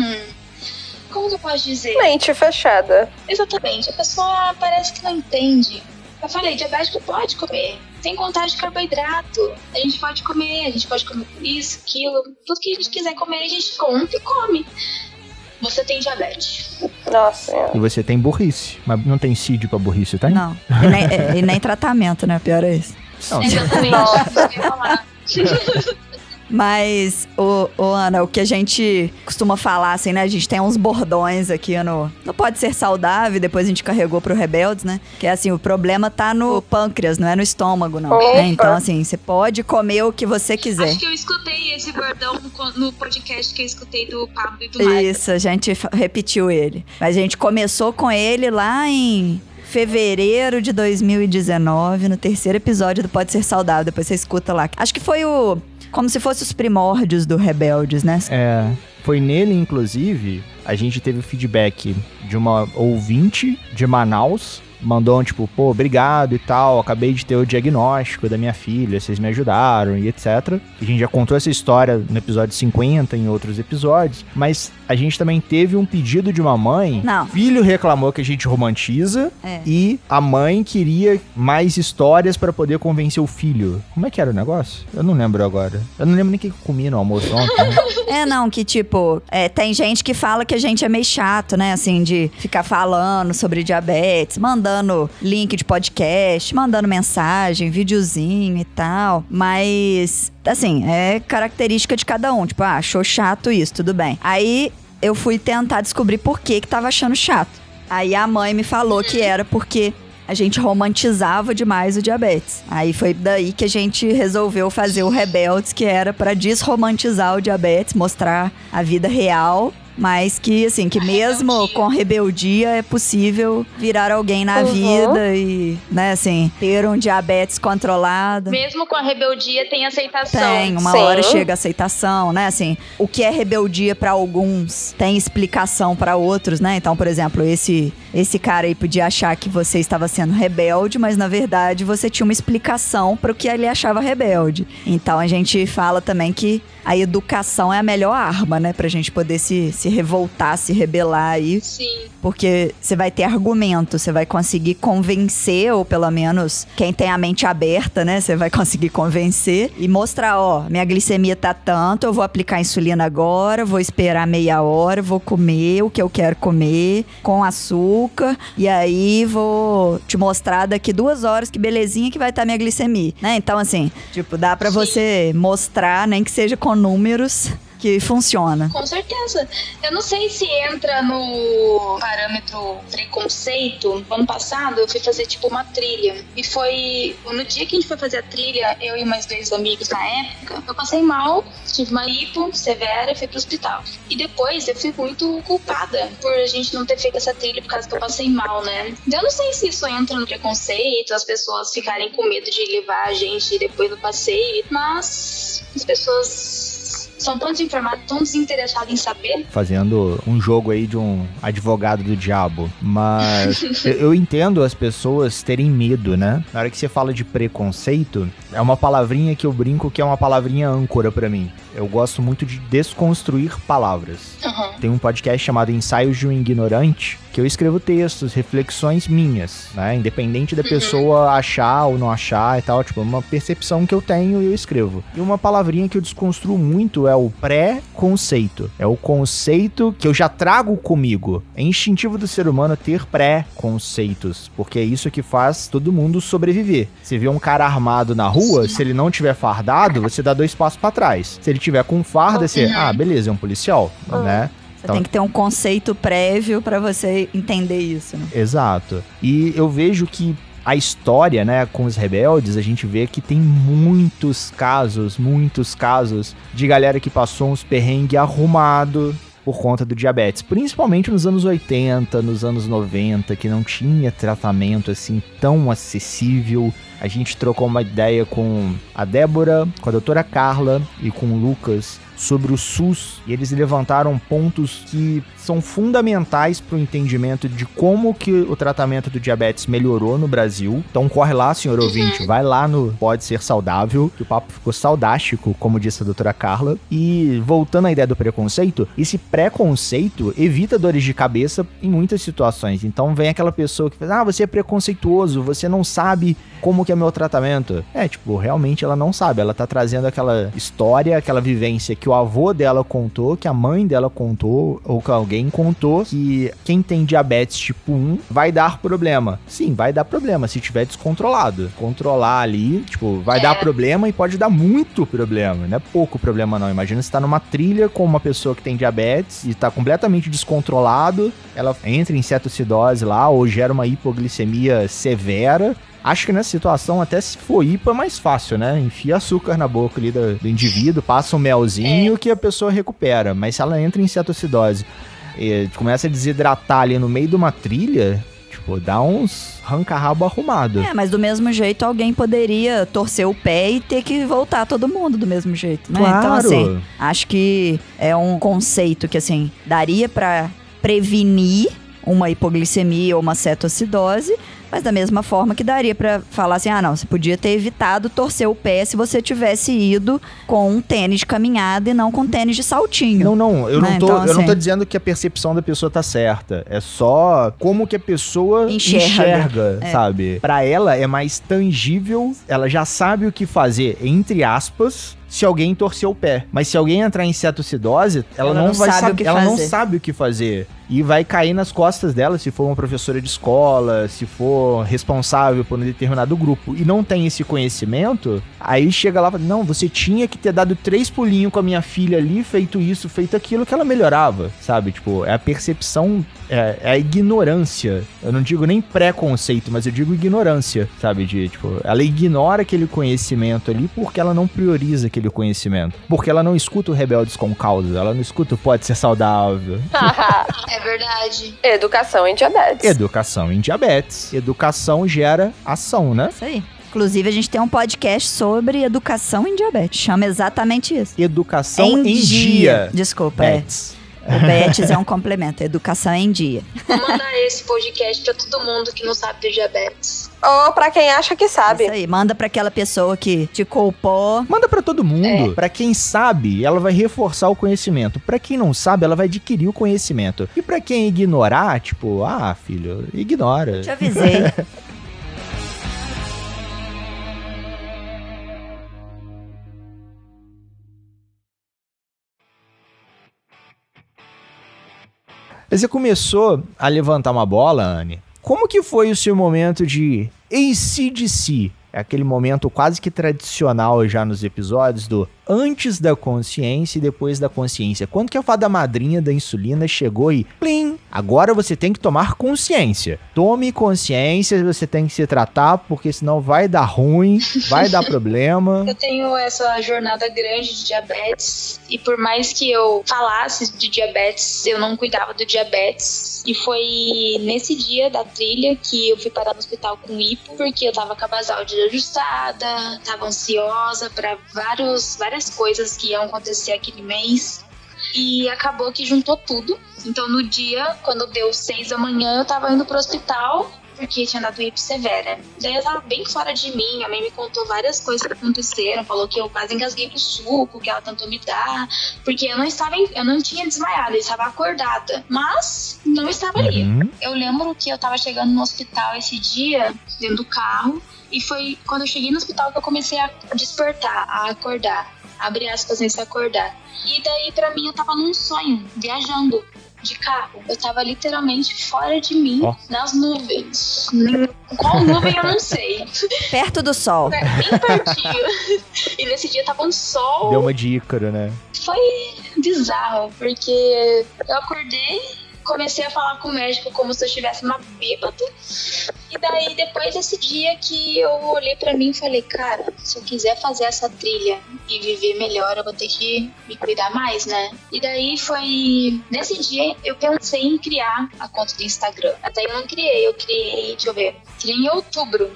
Speaker 3: como que eu posso dizer?
Speaker 2: Mente fechada.
Speaker 3: Exatamente. A pessoa parece que não entende. Eu falei, diabético pode comer. Sem contar de carboidrato. A gente pode comer, a gente pode comer isso, aquilo. Tudo que a gente quiser comer, a gente compra e come. Você tem diabetes.
Speaker 2: Nossa senhora.
Speaker 1: E você tem burrice. Mas não tem CID pra burrice, tem?
Speaker 4: Não. E nem, é, e nem tratamento, né? Pior é isso.
Speaker 1: Não,
Speaker 3: Exatamente.
Speaker 2: Nossa.
Speaker 4: Mas, ô, ô, Ana, o que a gente costuma falar, assim, né? A gente tem uns bordões aqui no. Não pode ser saudável, depois a gente carregou pro Rebeldes, né? Que é assim, o problema tá no pâncreas, não é no estômago, não. Né? Então, assim, você pode comer o que você quiser.
Speaker 3: Acho que eu escutei esse bordão no, podcast que eu escutei do Pablo e do Mário.
Speaker 4: Isso, a gente repetiu ele. Mas a gente começou com ele lá em fevereiro de 2019, no terceiro episódio do Pode Ser Saudável. Depois você escuta lá. Acho que foi o. Como se fosse os primórdios do Rebeldes, né?
Speaker 1: É, foi nele, inclusive, a gente teve o feedback de uma ouvinte de Manaus. Mandou um tipo, pô, obrigado e tal. Acabei de ter o diagnóstico da minha filha, vocês me ajudaram e etc. A gente já contou essa história no episódio 50, em outros episódios. Mas a gente também teve um pedido de uma mãe.
Speaker 4: Não.
Speaker 1: O filho reclamou que a gente romantiza.
Speaker 4: É.
Speaker 1: E a mãe queria mais histórias pra poder convencer o filho. Como é que era o negócio? Eu não lembro agora. Eu não lembro nem o que eu comi no almoço ontem. né?
Speaker 4: É, não, que tipo, é, tem gente que fala que a gente é meio chato, né? Assim, de ficar falando sobre diabetes, mandando link de podcast, mandando mensagem, videozinho e tal. Mas, assim, é característica de cada um. Tipo, ah, achou chato isso, tudo bem. Aí eu fui tentar descobrir por que que tava achando chato. Aí a mãe me falou que era porque a gente romantizava demais o diabetes. Aí foi daí que a gente resolveu fazer o Rebeldes, que era pra desromantizar o diabetes, mostrar a vida real. Mas que, assim, que mesmo
Speaker 3: rebeldia.
Speaker 4: com rebeldia é possível virar alguém na
Speaker 2: Uhum.
Speaker 4: vida e, né, assim, ter um diabetes controlado.
Speaker 3: Mesmo com a rebeldia, tem aceitação.
Speaker 4: Tem, uma
Speaker 2: Sim.
Speaker 4: hora chega a aceitação, né? Assim, o que é rebeldia pra alguns tem explicação pra outros, né? Então, por exemplo, esse esse cara aí podia achar que você estava sendo rebelde, mas na verdade você tinha uma explicação pro que ele achava rebelde. Então a gente fala também que a educação é a melhor arma, né, pra gente poder se, se revoltar, se rebelar aí
Speaker 3: Sim.
Speaker 4: porque você vai ter argumento, você vai conseguir convencer, ou pelo menos quem tem a mente aberta, né? Você vai conseguir convencer e mostrar, ó, minha glicemia tá tanto, eu vou aplicar insulina agora, vou esperar meia hora, vou comer o que eu quero comer, com açúcar, e aí vou te mostrar daqui duas horas que belezinha que vai estar minha glicemia, né? Então, assim, tipo, dá pra
Speaker 3: Sim.
Speaker 4: você mostrar, nem que seja com números, que funciona.
Speaker 3: Com certeza. Eu não sei se entra no parâmetro preconceito. Ano passado eu fui fazer tipo uma trilha. E foi. No dia que a gente foi fazer a trilha, eu e mais dois amigos na época, eu passei mal, tive uma hipo severa e fui pro hospital. E depois eu fui muito culpada por a gente não ter feito essa trilha por causa que eu passei mal, né? Eu não sei se isso entra no preconceito, as pessoas ficarem com medo de levar a gente depois do passeio, mas as pessoas são tão desinformadas, tão desinteressadas em saber.
Speaker 1: Fazendo um jogo aí de um advogado do diabo. Mas eu, eu entendo as pessoas terem medo, né? Na hora que você fala de preconceito, é uma palavrinha que eu brinco que é uma palavrinha âncora pra mim. Eu gosto muito de desconstruir palavras.
Speaker 3: Uhum.
Speaker 1: Tem um podcast chamado Ensaios de um Ignorante, que eu escrevo textos, reflexões minhas, né? Independente da pessoa achar ou não achar e tal, tipo, é uma percepção que eu tenho e eu escrevo. E uma palavrinha que eu desconstruo muito é o pré-conceito. É o conceito que eu já trago comigo. É instintivo do ser humano ter pré-conceitos, porque é isso que faz todo mundo sobreviver. Você vê um cara armado na rua, se ele não tiver fardado, você dá dois passos pra trás. Se ele tiver com farda, você,
Speaker 3: Uhum.
Speaker 1: ah, beleza, é um policial, né?
Speaker 4: Você
Speaker 1: Então-
Speaker 4: tem que ter um conceito prévio pra você entender isso, né?
Speaker 1: Exato. E eu vejo que a história, né, com os rebeldes, a gente vê que tem muitos casos, muitos casos de galera que passou uns perrengue arrumado por conta do diabetes, principalmente nos anos 80, nos anos 90, que não tinha tratamento assim tão acessível. A gente trocou uma ideia com a Débora, com a doutora Carla e com o Lucas sobre o SUS e eles levantaram pontos que são fundamentais para o entendimento de como que o tratamento do diabetes melhorou no Brasil. Então corre lá, senhor ouvinte, vai lá no Pode Ser Saudável, que o papo ficou saudástico, como disse a doutora Carla. E voltando à ideia do preconceito, esse preconceito evita dores de cabeça em muitas situações. Então vem aquela pessoa que fala, ah, você é preconceituoso, você não sabe como que é meu tratamento. É, tipo, realmente ela não sabe, ela tá trazendo aquela história, aquela vivência que o avô dela contou, que a mãe dela contou, ou que alguém contou, que quem tem diabetes tipo 1 vai dar problema. Sim, vai dar problema se tiver descontrolado. Controlar ali, tipo, vai é. dar problema e pode dar muito problema, não é pouco problema não. Imagina você tá numa trilha com uma pessoa que tem diabetes e tá completamente descontrolado, ela entra em cetoacidose lá ou gera uma hipoglicemia severa, Acho que nessa situação, até se for IPA, é mais fácil, né? Enfia açúcar na boca ali do, do indivíduo, passa um melzinho é. que a pessoa recupera. Mas se ela entra em cetoacidose e começa a desidratar ali no meio de uma trilha, tipo, dá uns ranca-rabo arrumado.
Speaker 4: É, mas do mesmo jeito alguém poderia torcer o pé e ter que voltar todo mundo do mesmo jeito, né?
Speaker 1: Claro.
Speaker 4: Então, assim, acho que é um conceito que, assim, daria para prevenir uma hipoglicemia ou uma cetoacidose, mas da mesma forma que daria para falar assim: ah, não, você podia ter evitado torcer o pé se você tivesse ido com um tênis de caminhada e não com tênis de saltinho.
Speaker 1: Não, não, eu, né? não, tô, então, assim, eu não tô assim, dizendo que a percepção da pessoa tá certa. É só como que a pessoa enxerga, enxerga é. sabe? Para ela é mais tangível, ela já sabe o que fazer, entre aspas, se alguém torcer o pé. Mas se alguém entrar em cetoacidose, ela, ela não, não, vai saber, ela não sabe o que fazer. E vai cair nas costas dela se for uma professora de escola, se for responsável por um determinado grupo e não tem esse conhecimento, aí chega lá e fala, não, você tinha que ter dado três pulinhos com a minha filha ali, feito isso, feito aquilo, que ela melhorava, sabe? Tipo, é a percepção, é, é a ignorância. Eu não digo nem preconceito, mas eu digo ignorância, sabe? De, tipo, ela ignora aquele conhecimento ali porque ela não prioriza aquele conhecimento. Porque ela não escuta o Rebeldes com Causa, ela não escuta o Pode Ser Saudável.
Speaker 3: é verdade.
Speaker 2: Educação em diabetes.
Speaker 1: Educação em diabetes. Educação gera ação, né?
Speaker 4: Isso aí. Inclusive, a gente tem um podcast sobre educação em diabetes. Chama exatamente isso.
Speaker 1: Educação em, em dia. dia.
Speaker 4: Desculpa, é. Bets. é. O BETS é um complemento, educação em dia.
Speaker 3: Vou mandar esse podcast pra todo mundo que não sabe de diabetes.
Speaker 2: Ou pra quem acha que sabe.
Speaker 4: Isso aí, manda pra aquela pessoa que te culpou.
Speaker 1: Manda pra todo mundo. É. Pra quem sabe, ela vai reforçar o conhecimento. Pra quem não sabe, ela vai adquirir o conhecimento. E pra quem ignorar, tipo, ah, filho, ignora.
Speaker 4: Te avisei.
Speaker 1: Você começou a levantar uma bola, Anne. Como que foi o seu momento de ACDC? É aquele momento quase que tradicional já nos episódios do antes da consciência e depois da consciência. Quando que a fada madrinha da insulina chegou e plim, agora você tem que tomar consciência. Tome consciência, você tem que se tratar, porque senão vai dar ruim, vai dar problema.
Speaker 3: Eu tenho essa jornada grande de diabetes e por mais que eu falasse de diabetes, eu não cuidava do diabetes. E foi nesse dia da trilha que eu fui parar no hospital com hipo, porque eu tava com a basal desajustada, tava ansiosa para vários, várias coisas que iam acontecer aquele mês. E acabou que juntou tudo. Então, no dia, quando deu seis da manhã, eu tava indo pro hospital porque tinha dado hipo severa. Daí eu tava bem fora de mim, a mãe me contou várias coisas que aconteceram, falou que eu quase engasguei com suco, que ela tentou me dar, porque eu não estava, eu não tinha desmaiado, eu estava acordada, mas não estava ali. Uhum. Eu lembro que eu tava chegando no hospital esse dia, dentro do carro, e foi quando eu cheguei no hospital que eu comecei a despertar, a acordar abre aspas, nesse acordar. E daí, para mim, eu tava num sonho, viajando de carro. Eu tava literalmente fora de mim, oh. nas nuvens. Qual nuvem eu não sei.
Speaker 4: Perto do sol.
Speaker 3: Bem pertinho. e nesse dia tava um sol.
Speaker 1: Deu uma de Ícaro, né?
Speaker 3: Foi bizarro, porque eu acordei comecei a falar com o médico como se eu estivesse uma bêbada. E daí, depois desse dia que eu olhei para mim e falei, cara, se eu quiser fazer essa trilha e viver melhor, eu vou ter que me cuidar mais, né? E daí foi. Nesse dia eu pensei em criar a conta do Instagram. Até eu não criei, eu criei, deixa eu ver, criei em outubro.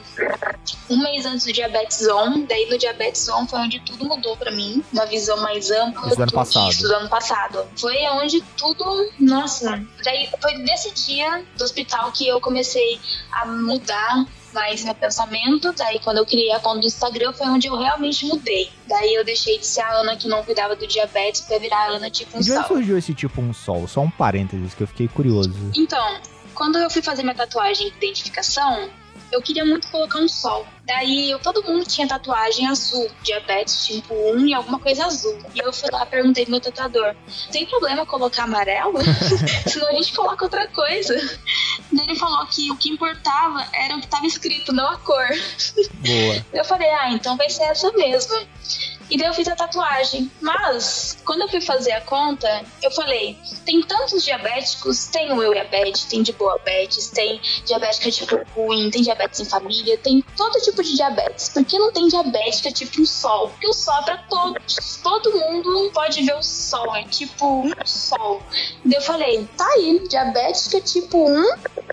Speaker 3: um mês antes do Diabetes On. Daí no Diabetes On foi onde tudo mudou para mim. Uma visão mais ampla.
Speaker 1: Do ano passado.
Speaker 3: Isso do ano passado. Foi onde tudo. Nossa. Daí foi nesse dia do hospital que eu comecei a mudar mais meu pensamento. Daí, quando eu criei a conta do Instagram, foi onde eu realmente mudei. Daí, eu deixei de ser a Ana que não cuidava do diabetes pra virar a Ana tipo um
Speaker 1: De onde
Speaker 3: sol.
Speaker 1: surgiu esse tipo um sol? Só um parênteses que eu fiquei curioso.
Speaker 3: Então, quando eu fui fazer minha tatuagem de identificação, eu queria muito colocar um sol. Daí eu, todo mundo tinha tatuagem azul, diabetes tipo 1 e alguma coisa azul. E eu fui lá e perguntei pro meu tatuador: tem problema colocar amarelo? Senão a gente coloca outra coisa. Daí ele falou que o que importava era o que tava escrito, não a cor.
Speaker 1: Boa.
Speaker 3: Eu falei, ah, então vai ser essa mesmo. E daí eu fiz a tatuagem. Mas, quando eu fui fazer a conta, eu falei: tem tantos diabéticos, tem o eu diabetes, tem de diabetes, tem diabética tipo ruim, tem diabetes em família, tem todo tipo de diabetes. Por que não tem diabética tipo um sol? Porque o sol é pra todos. Todo mundo pode ver o sol, é tipo um sol. Daí eu falei: tá aí, diabética tipo um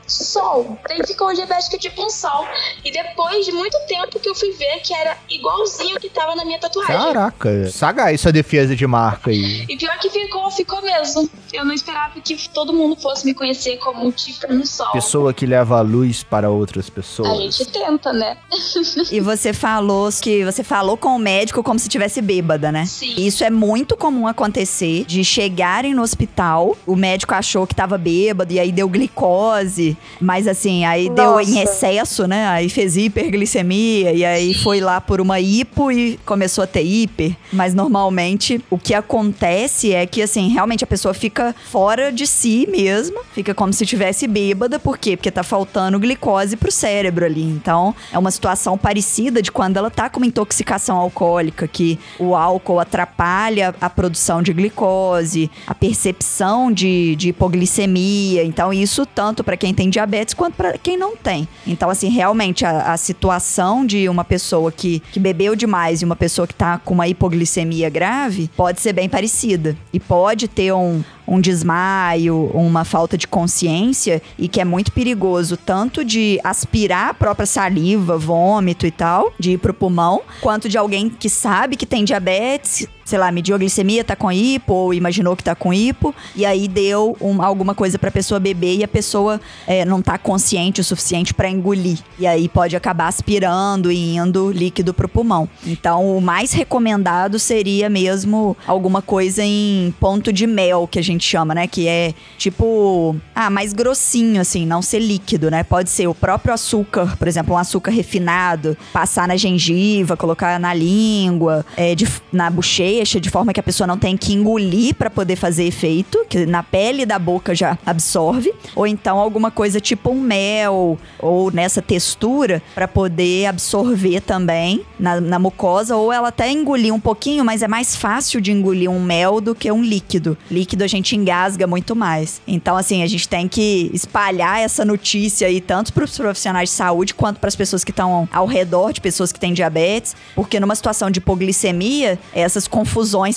Speaker 3: sol. Daí ficou diabética tipo um sol. E depois de muito tempo que eu fui ver que era igualzinho que tava na minha tatuagem.
Speaker 1: Caraca, sagaz essa defesa de marca aí.
Speaker 3: E pior que ficou, ficou mesmo. Eu não esperava que todo mundo fosse me conhecer como tipo um sol.
Speaker 1: Pessoa que leva a luz para outras
Speaker 3: A
Speaker 1: pessoas.
Speaker 3: gente tenta, né?
Speaker 4: E você falou que você falou com o médico como se tivesse bêbada, né?
Speaker 3: Sim.
Speaker 4: Isso é muito comum acontecer, de chegarem no hospital, o médico achou que tava bêbado e aí deu glicose, mas assim, aí deu
Speaker 2: Nossa.
Speaker 4: em excesso, né? Aí fez hiperglicemia e aí foi lá por uma hipo e começou a ter hiper. Mas normalmente o que acontece é que assim, realmente a pessoa fica fora de si mesma, fica como se tivesse bêbada, por quê? Porque tá faltando glicose pro cérebro ali. Então, é uma situação parecida de quando ela tá com uma intoxicação alcoólica, que o álcool atrapalha a produção de glicose, a percepção de, de hipoglicemia. Então, isso tanto para quem tem diabetes quanto para quem não tem. Então, assim, realmente a, a situação de uma pessoa que, que bebeu demais e uma pessoa que tá com uma hipoglicemia grave pode ser bem parecida. E pode ter um, um desmaio, uma falta de consciência e que é muito perigoso tanto de aspirar a própria saliva, vômito e tal, de ir pro pulmão, quanto de alguém que sabe que tem diabetes, sei lá, mediu a glicemia, tá com hipo ou imaginou que tá com hipo e aí deu um- alguma coisa pra pessoa beber e a pessoa é, não tá consciente o suficiente pra engolir e aí pode acabar aspirando e indo líquido pro pulmão. Então, o mais recomendado seria mesmo alguma coisa em ponto de mel, que a gente chama, né? Que é tipo, ah, mais grossinho, assim, não ser líquido, né? Pode ser o próprio açúcar, por exemplo, um açúcar refinado, passar na gengiva, colocar na língua, é, de- na bochecha, de forma que a pessoa não tem que engolir pra poder fazer efeito, que na pele da boca já absorve. Ou então alguma coisa tipo um mel, ou nessa textura, pra poder absorver também na, na mucosa, ou ela até engolir um pouquinho, mas é mais fácil de engolir um mel do que um líquido. Líquido a gente engasga muito mais. Então, assim, a gente tem que espalhar essa notícia aí, tanto para os profissionais de saúde quanto para as pessoas que estão ao redor de pessoas que têm diabetes, porque numa situação de hipoglicemia, essas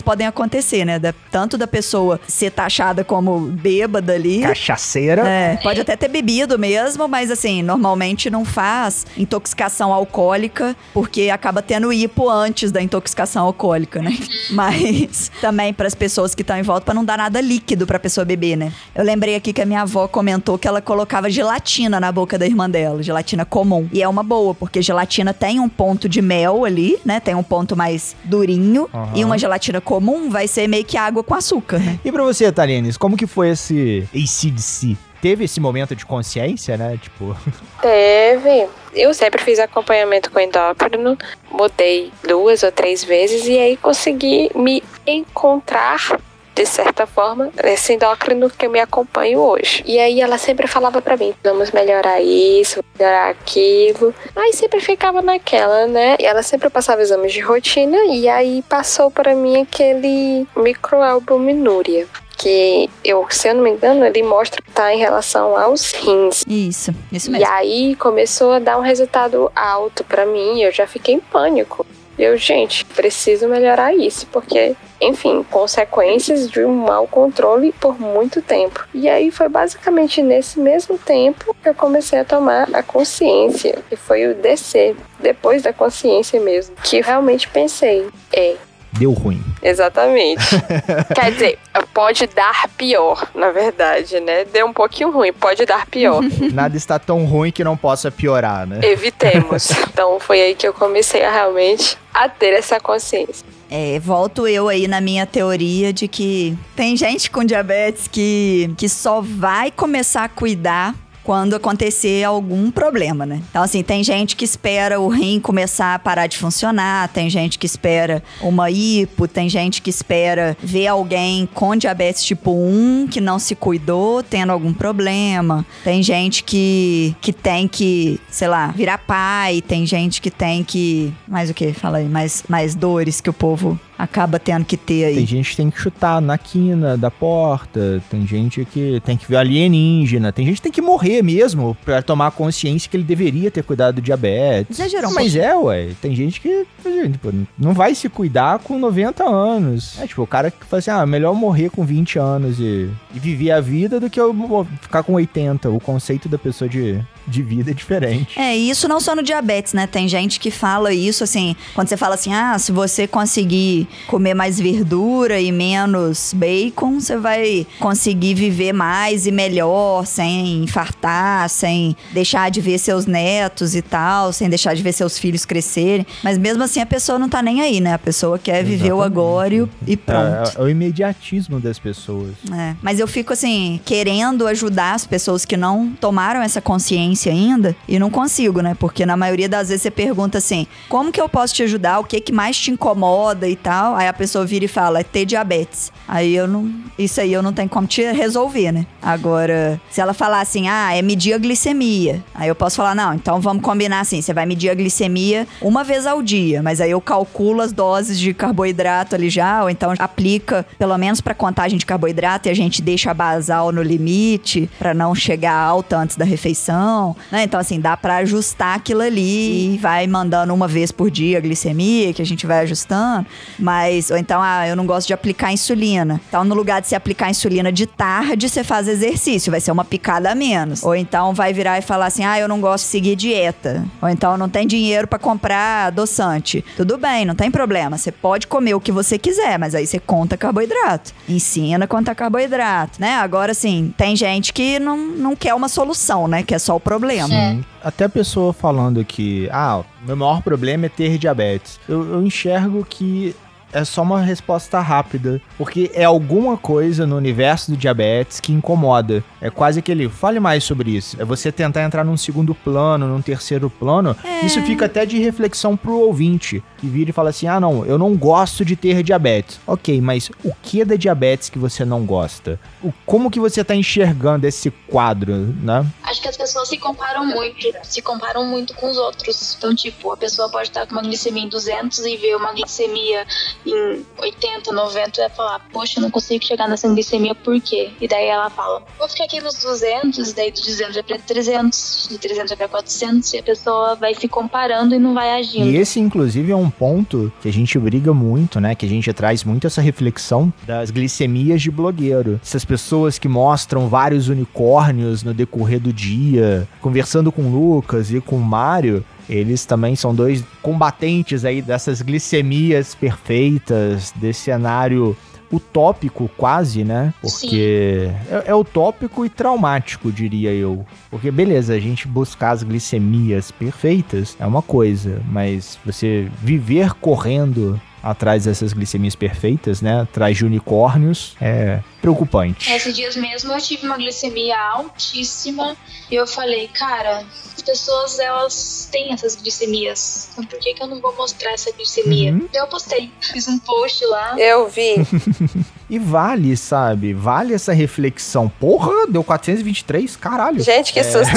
Speaker 4: podem acontecer, né? Da- tanto da pessoa ser taxada como bêbada ali.
Speaker 1: Cachaceira.
Speaker 4: É, pode até ter bebido mesmo, mas assim, normalmente não faz intoxicação alcoólica, porque acaba tendo hipo antes da intoxicação alcoólica, né? Mas também para as pessoas que estão em volta, para não dar nada líquido para a pessoa beber, né? Eu lembrei aqui que a minha avó comentou que ela colocava gelatina na boca da irmã dela, gelatina comum. E é uma boa, porque gelatina tem um ponto de mel ali, né? Tem um ponto mais durinho.
Speaker 1: Aham.
Speaker 4: E uma gelatina comum vai ser meio que água com açúcar, né?
Speaker 1: E pra você, Thalines, como que foi esse ACDC? Teve esse momento de consciência, né? Tipo,
Speaker 2: Teve. Eu sempre fiz acompanhamento com endócrino, mudei duas ou três vezes e aí consegui me encontrar de certa forma, esse endócrino que eu me acompanho hoje. E aí ela sempre falava pra mim, vamos melhorar isso, melhorar aquilo. Aí sempre ficava naquela, né? E ela sempre passava exames de rotina e aí passou pra mim aquele microalbuminúria. Que eu, se eu não me engano, ele mostra que tá em relação aos rins.
Speaker 4: Isso, isso
Speaker 2: E
Speaker 4: mesmo.
Speaker 2: aí começou a dar um resultado alto pra mim, eu já fiquei em pânico. Eu, gente, preciso melhorar isso, porque enfim, consequências de um mau controle por muito tempo. E aí foi basicamente nesse mesmo tempo que eu comecei a tomar a consciência, que foi o descer, depois da consciência mesmo, que realmente pensei, é,
Speaker 1: deu ruim.
Speaker 2: Exatamente. Quer dizer, pode dar pior, na verdade, né? Deu um pouquinho ruim, pode dar pior.
Speaker 1: Nada está tão ruim que não possa piorar, né?
Speaker 2: Evitemos. Então foi aí que eu comecei a realmente a ter essa consciência.
Speaker 4: É, volto eu aí na minha teoria de que tem gente com diabetes que, que só vai começar a cuidar quando acontecer algum problema, né? Então, assim, tem gente que espera o rim começar a parar de funcionar, tem gente que espera uma hipo, tem gente que espera ver alguém com diabetes tipo 1 que não se cuidou, tendo algum problema. Tem gente que, que tem que, sei lá, virar pai, tem gente que tem que. Mais o que? Fala aí, mais, mais dores que o povo acaba tendo que ter aí.
Speaker 1: Tem gente que tem que chutar na quina da porta, tem gente que tem que ver alienígena, tem gente que tem que morrer mesmo para tomar consciência que ele deveria ter cuidado do diabetes.
Speaker 4: Exagerou um
Speaker 1: Mas é, ué, tem gente que tipo, não vai se cuidar com 90 anos. É tipo, o cara que fala assim, ah, melhor morrer com 20 anos e, e viver a vida do que eu ficar com 80. O conceito da pessoa de de vida diferente.
Speaker 4: É, e isso não só no diabetes, né? Tem gente que fala isso assim, quando você fala assim: "Ah, se você conseguir comer mais verdura e menos bacon, você vai conseguir viver mais e melhor, sem infartar, sem deixar de ver seus netos e tal, sem deixar de ver seus filhos crescerem". Mas mesmo assim a pessoa não tá nem aí, né? A pessoa quer Exatamente. viver o agora e, e pronto.
Speaker 1: É, é, o imediatismo das pessoas.
Speaker 4: É, mas eu fico assim, querendo ajudar as pessoas que não tomaram essa consciência ainda e não consigo, né? Porque na maioria das vezes você pergunta assim: como que eu posso te ajudar? O que que mais te incomoda e tal? Aí a pessoa vira e fala: é ter diabetes. Aí eu não. Isso aí eu não tenho como te resolver, né? Agora, se ela falar assim: ah, é medir a glicemia. Aí eu posso falar: não, então vamos combinar assim: você vai medir a glicemia uma vez ao dia, mas aí eu calculo as doses de carboidrato ali já, ou então aplica pelo menos para contagem de carboidrato e a gente deixa a basal no limite para não chegar alta antes da refeição né? Então, assim, dá para ajustar aquilo ali e vai mandando uma vez por dia a glicemia, que a gente vai ajustando. Mas, ou então, ah, eu não gosto de aplicar insulina. Então, no lugar de você aplicar insulina de tarde, você faz exercício, vai ser uma picada a menos. Ou então vai virar e falar assim: ah, eu não gosto de seguir dieta. Ou então não tem dinheiro para comprar adoçante. Tudo bem, não tem problema. Você pode comer o que você quiser, mas aí você conta carboidrato. Ensina a contar carboidrato, né? Agora, assim, tem gente que não, não quer uma solução, né? Que é só o problema.
Speaker 1: É. Até a pessoa falando que, ah, meu maior problema é ter diabetes. Eu, eu enxergo que é só uma resposta rápida, porque é alguma coisa no universo do diabetes que incomoda. É quase aquele, fale mais sobre isso. É você tentar entrar num segundo plano, num terceiro plano. É. Isso fica até de reflexão pro ouvinte, que vira e fala assim: "Ah, não, eu não gosto de ter diabetes". OK, mas o que da diabetes que você não gosta? O como que você tá enxergando esse quadro, né?
Speaker 3: Acho que as pessoas se comparam muito, se comparam muito com os outros. Então, tipo, a pessoa pode estar com uma glicemia em 200 e ver uma glicemia em 80, 90 vai falar, poxa, eu não consigo chegar nessa glicemia, por quê? E daí ela fala, vou ficar aqui nos 200, daí de 200 vai pra 300, de 300 vai pra 400, e a pessoa vai se comparando e não vai agindo.
Speaker 1: E esse, inclusive, é um ponto que a gente briga muito, né? Que a gente traz muito essa reflexão das glicemias de blogueiro. Essas pessoas que mostram vários unicórnios no decorrer do dia, conversando com o Lucas e com o Mário, eles também são dois combatentes aí dessas glicemias perfeitas, desse cenário utópico quase, né? Porque é, é, utópico e traumático, diria eu. Porque beleza, a gente buscar as glicemias perfeitas é uma coisa, mas você viver correndo atrás dessas glicemias perfeitas, né? Atrás de unicórnios, é preocupante.
Speaker 3: Esses dias mesmo eu tive uma glicemia altíssima e eu falei, cara, as pessoas elas têm essas glicemias, então por que, que eu não vou mostrar essa glicemia? Uhum. Eu postei, fiz um post lá.
Speaker 2: Eu vi.
Speaker 1: e vale, sabe? Vale essa reflexão. Porra, deu 423? Caralho.
Speaker 2: Gente, que é. susto.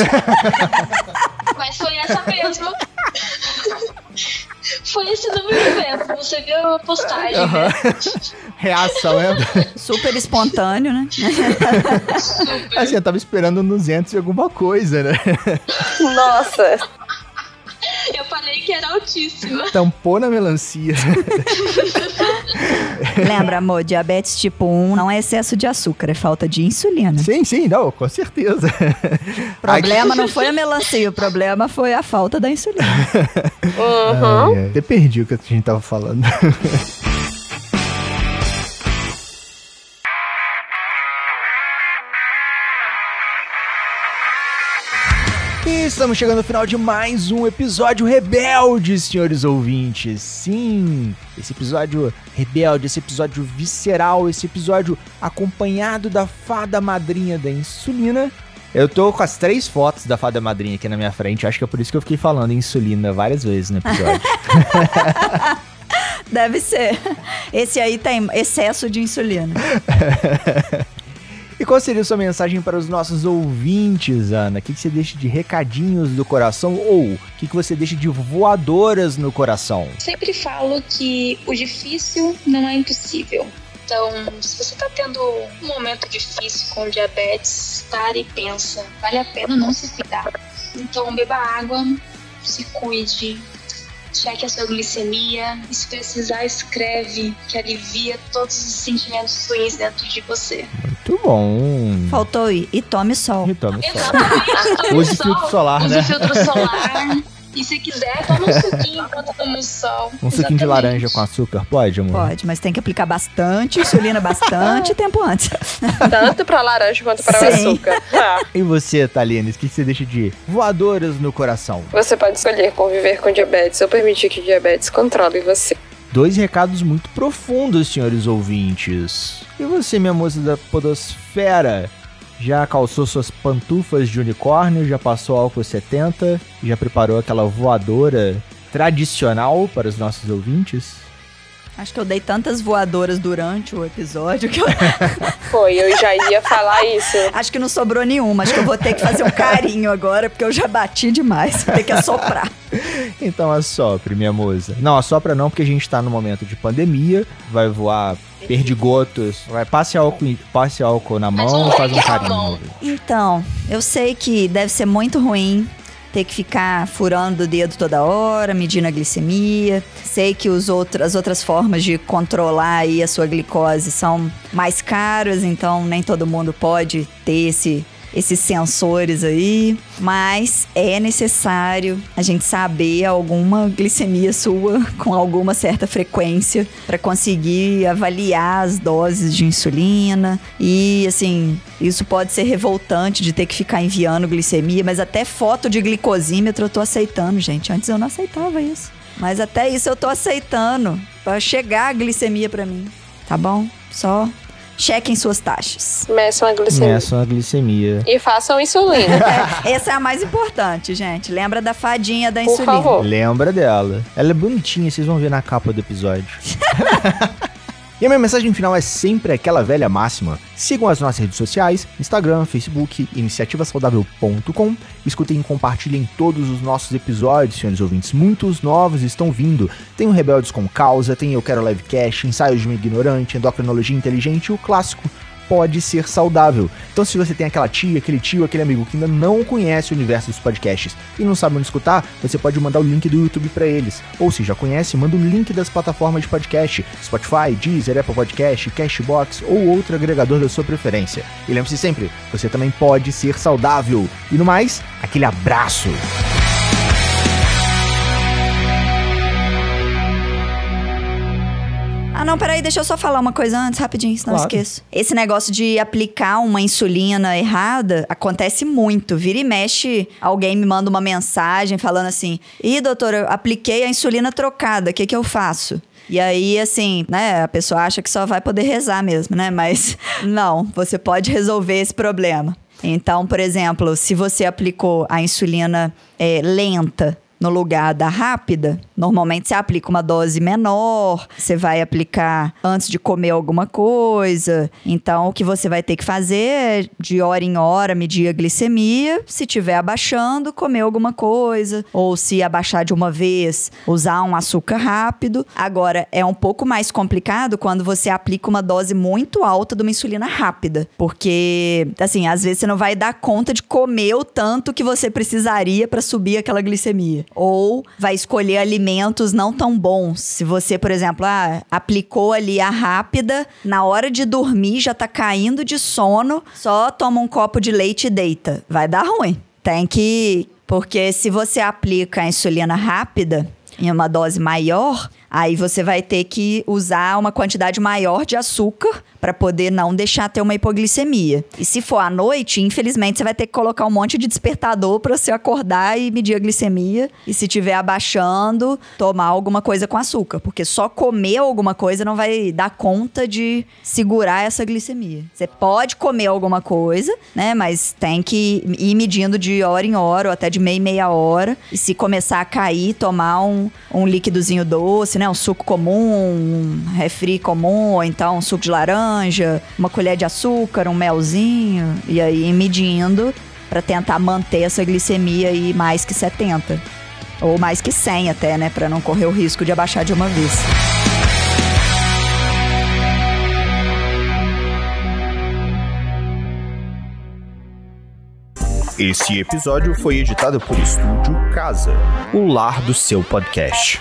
Speaker 3: Mas foi essa mesmo. Foi esse número mesmo. Você viu a postagem, uhum. né?
Speaker 1: Reação, é?
Speaker 4: Super espontâneo, né?
Speaker 1: Super. Assim, eu tava esperando 200 e alguma coisa, né?
Speaker 2: Nossa.
Speaker 3: Eu falei que que era altíssima.
Speaker 1: Tampou na melancia.
Speaker 4: Lembra, amor, diabetes tipo 1 não é excesso de açúcar, é falta de insulina.
Speaker 1: sim, sim, não, com certeza.
Speaker 4: O problema não foi a melancia, o problema foi a falta da insulina.
Speaker 2: Uhum.
Speaker 1: Ai, ai. Até perdi o que a gente tava falando. E estamos chegando ao final de mais um episódio rebelde, senhores ouvintes. Sim, esse episódio rebelde, esse episódio visceral, esse episódio acompanhado da fada madrinha da insulina. Eu tô com as três fotos da fada madrinha aqui na minha frente, acho que é por isso que eu fiquei falando insulina várias vezes no episódio.
Speaker 4: Deve ser. Esse aí tem excesso de insulina.
Speaker 1: Qual seria a sua mensagem para os nossos ouvintes, Ana? O que, que você deixa de recadinhos do coração ou o que, que você deixa de voadoras no coração?
Speaker 3: Sempre falo que o difícil não é impossível. Então, se você tá tendo um momento difícil com diabetes, pare e pensa. Vale a pena não se cuidar. Então, beba água, se cuide, cheque a sua glicemia e se precisar, escreve, que alivia todos os sentimentos ruins dentro de você.
Speaker 1: Muito bom.
Speaker 4: Faltou ir. E tome sol.
Speaker 1: E tome sol.
Speaker 3: Exatamente.
Speaker 1: Use filtro solar,
Speaker 3: use
Speaker 1: né?
Speaker 3: filtro solar. E se quiser, toma um suquinho enquanto toma o sol.
Speaker 1: Um suquinho de
Speaker 3: Exatamente.
Speaker 1: laranja com açúcar, pode, amor?
Speaker 4: Pode, mas tem que aplicar bastante insulina bastante tempo antes.
Speaker 2: Tanto pra laranja quanto para o
Speaker 4: Sim.
Speaker 2: açúcar. Ah.
Speaker 1: E você, Thalines, o que, você deixa de voadoras no coração?
Speaker 2: Você pode escolher conviver com diabetes ou permitir que o diabetes controle você.
Speaker 1: Dois recados muito profundos, senhores ouvintes. E você, minha moça da podosfera? Já calçou suas pantufas de unicórnio? Já passou álcool 70? Já preparou aquela voadora tradicional para os nossos ouvintes?
Speaker 4: Acho que eu dei tantas voadoras durante o episódio que eu
Speaker 2: Foi, eu já ia falar isso.
Speaker 4: acho que não sobrou nenhuma. Acho que eu vou ter que fazer um carinho agora, porque eu já bati demais. Vou ter que assoprar.
Speaker 1: Então assopre, minha moça. Não, assopra não, porque a gente tá no momento de pandemia. Vai voar perdigotos. Vai, passe álcool, passe álcool na mão e faz um carinho.
Speaker 3: mão.
Speaker 4: Então, eu sei que deve ser muito ruim ter que ficar furando o dedo toda hora, medindo a glicemia. Sei que os as outras formas de controlar aí a sua glicose são mais caras, então nem todo mundo pode ter esse esses sensores aí, mas é necessário a gente saber alguma glicemia sua com alguma certa frequência para conseguir avaliar as doses de insulina e assim, isso pode ser revoltante de ter que ficar enviando glicemia, mas até foto de glicosímetro eu tô aceitando, gente. Antes eu não aceitava isso. Mas até isso eu tô aceitando para chegar a glicemia para mim, tá bom? Só chequem suas taxas.
Speaker 2: Meçam a glicemia.
Speaker 1: Meçam a glicemia.
Speaker 2: E façam insulina.
Speaker 4: É, essa é a mais importante, gente. Lembra da fadinha da
Speaker 2: Por
Speaker 4: insulina.
Speaker 2: favor.
Speaker 1: Lembra dela. Ela é bonitinha, vocês vão ver na capa do episódio. E a minha mensagem final é sempre aquela velha máxima. Sigam as nossas redes sociais, Instagram, Facebook, iniciativasaudável.com. Escutem e compartilhem todos os nossos episódios, senhores ouvintes. Muitos novos estão vindo. Tem o Rebeldes com Causa, tem Eu Quero Livecast, Ensaios de um Ignorante, Endocrinologia Inteligente e o clássico Pode Ser Saudável. Então se você tem aquela tia, aquele tio, aquele amigo que ainda não conhece o universo dos podcasts e não sabe onde escutar, você pode mandar o link do YouTube para eles. Ou se já conhece, manda o link das plataformas de podcast, Spotify, Deezer, Apple Podcast, Cashbox ou outro agregador da sua preferência. E lembre-se sempre, você também pode ser saudável. E no mais, aquele abraço.
Speaker 4: Ah, não, peraí, deixa eu só falar uma coisa antes, rapidinho, senão eu
Speaker 1: Claro.
Speaker 4: esqueço. Esse negócio de aplicar uma insulina errada acontece muito. Vira e mexe, alguém me manda uma mensagem falando assim: Ih, doutor, eu apliquei a insulina trocada, o que, que eu faço? E aí, assim, né, a pessoa acha que só vai poder rezar mesmo, né? Mas não, você pode resolver esse problema. Então, por exemplo, se você aplicou a insulina é, lenta no lugar da rápida, normalmente você aplica uma dose menor, você vai aplicar antes de comer alguma coisa. Então, o que você vai ter que fazer é, de hora em hora, medir a glicemia. Se tiver abaixando, comer alguma coisa. Ou se abaixar de uma vez, usar um açúcar rápido. Agora, é um pouco mais complicado quando você aplica uma dose muito alta de uma insulina rápida. Porque, assim, às vezes você não vai dar conta de comer o tanto que você precisaria para subir aquela glicemia. Ou vai escolher alimentos não tão bons. Se você, por exemplo, ah, aplicou ali a rápida, na hora de dormir já tá caindo de sono, só toma um copo de leite e deita. Vai dar ruim. Tem que. Porque se você aplica a insulina rápida em uma dose maior, aí você vai ter que usar uma quantidade maior de açúcar para poder não deixar ter uma hipoglicemia. E se for à noite, infelizmente você vai ter que colocar um monte de despertador para você acordar e medir a glicemia. E se tiver abaixando, tomar alguma coisa com açúcar, porque só comer alguma coisa não vai dar conta de segurar essa glicemia. Você pode comer alguma coisa, né, mas tem que ir medindo de hora em hora ou até de meia em meia hora. E se começar a cair, tomar um, um líquidozinho doce, né, um suco comum, um refri comum, ou então um suco de laranja uma colher de açúcar, um melzinho, e aí medindo para tentar manter essa glicemia aí mais que 70. Ou mais que 100 até, né? Para não correr o risco de abaixar de uma vez.
Speaker 1: Esse episódio foi editado por Estúdio Casa, o lar do seu podcast.